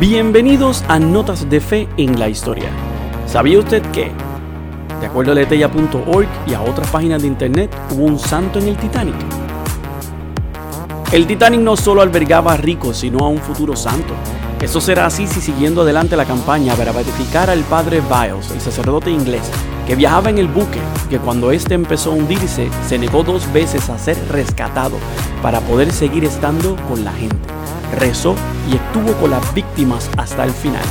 Bienvenidos a Notas de Fe en la Historia. ¿Sabía usted que, de acuerdo a letella.org y a otras páginas de internet, hubo un santo en el Titanic? El Titanic no solo albergaba a ricos, sino a un futuro santo. Eso será así si siguiendo adelante la campaña para beatificar al padre Biles, el sacerdote inglés, que viajaba en el buque, que cuando éste empezó a hundirse, se negó dos veces a ser rescatado para poder seguir estando con la gente rezó y estuvo con las víctimas hasta el final.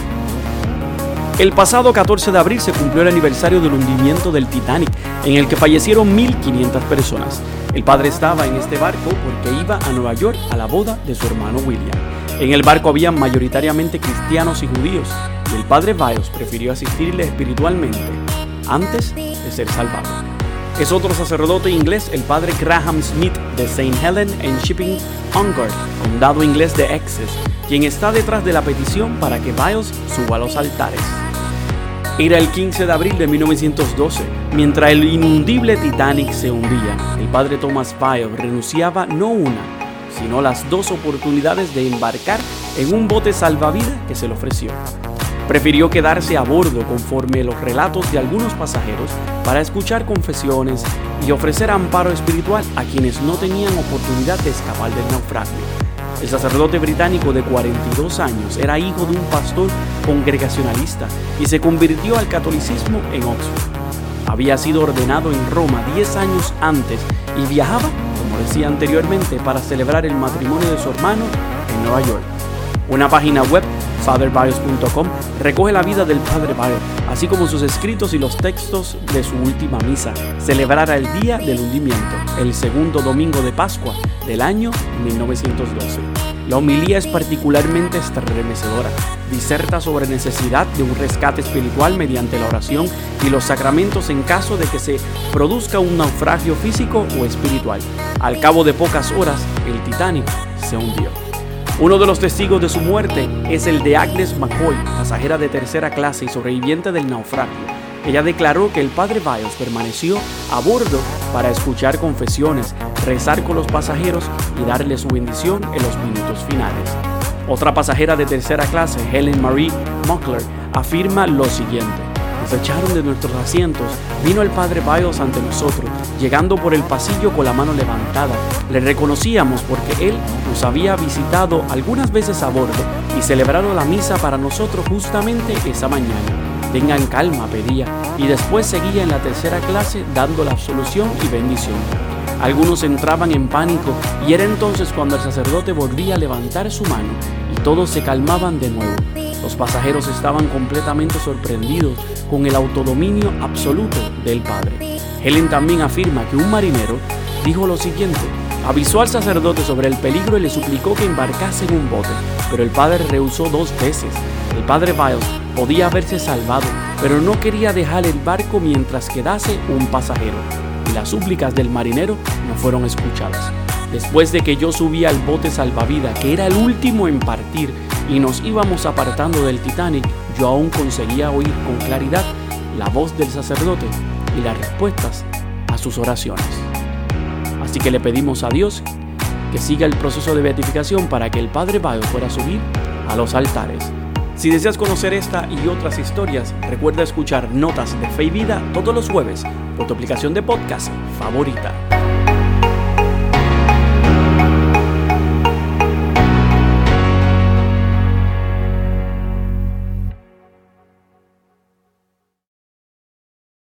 El pasado 14 de abril se cumplió el aniversario del hundimiento del Titanic, en el que fallecieron 1.500 personas. El padre estaba en este barco porque iba a Nueva York a la boda de su hermano William. En el barco había mayoritariamente cristianos y judíos, y el padre Bios prefirió asistirle espiritualmente antes de ser salvado es otro sacerdote inglés, el padre Graham Smith de St. Helen en Shipping Ongar, condado inglés de Essex, quien está detrás de la petición para que Biles suba a los altares. Era el 15 de abril de 1912, mientras el inundible Titanic se hundía. El padre Thomas Biles renunciaba no una, sino las dos oportunidades de embarcar en un bote salvavidas que se le ofreció. Prefirió quedarse a bordo conforme los relatos de algunos pasajeros para escuchar confesiones y ofrecer amparo espiritual a quienes no tenían oportunidad de escapar del naufragio. El sacerdote británico de 42 años era hijo de un pastor congregacionalista y se convirtió al catolicismo en Oxford. Había sido ordenado en Roma 10 años antes y viajaba, como decía anteriormente, para celebrar el matrimonio de su hermano en Nueva York. Una página web fatherbios.com recoge la vida del Padre Bios, así como sus escritos y los textos de su última misa. Celebrará el día del hundimiento, el segundo domingo de Pascua del año 1912. La homilía es particularmente estremecedora. Diserta sobre necesidad de un rescate espiritual mediante la oración y los sacramentos en caso de que se produzca un naufragio físico o espiritual. Al cabo de pocas horas, el Titanic se hundió. Uno de los testigos de su muerte es el de Agnes McCoy, pasajera de tercera clase y sobreviviente del naufragio. Ella declaró que el padre Biles permaneció a bordo para escuchar confesiones, rezar con los pasajeros y darle su bendición en los minutos finales. Otra pasajera de tercera clase, Helen Marie Muckler, afirma lo siguiente se echaron de nuestros asientos, vino el padre Biles ante nosotros, llegando por el pasillo con la mano levantada. Le reconocíamos porque él nos había visitado algunas veces a bordo y celebrado la misa para nosotros justamente esa mañana. Tengan calma, pedía, y después seguía en la tercera clase dando la absolución y bendición. Algunos entraban en pánico y era entonces cuando el sacerdote volvía a levantar su mano y todos se calmaban de nuevo. Los pasajeros estaban completamente sorprendidos con el autodominio absoluto del Padre. Helen también afirma que un marinero dijo lo siguiente, avisó al sacerdote sobre el peligro y le suplicó que embarcase en un bote, pero el padre rehusó dos veces. El padre Biles podía haberse salvado, pero no quería dejar el barco mientras quedase un pasajero, y las súplicas del marinero no fueron escuchadas. Después de que yo subí al bote salvavidas, que era el último en partir, y nos íbamos apartando del Titanic, yo aún conseguía oír con claridad la voz del sacerdote y las respuestas a sus oraciones. Así que le pedimos a Dios que siga el proceso de beatificación para que el Padre Bayo pueda subir a los altares. Si deseas conocer esta y otras historias, recuerda escuchar Notas de Fe y Vida todos los jueves por tu aplicación de podcast favorita.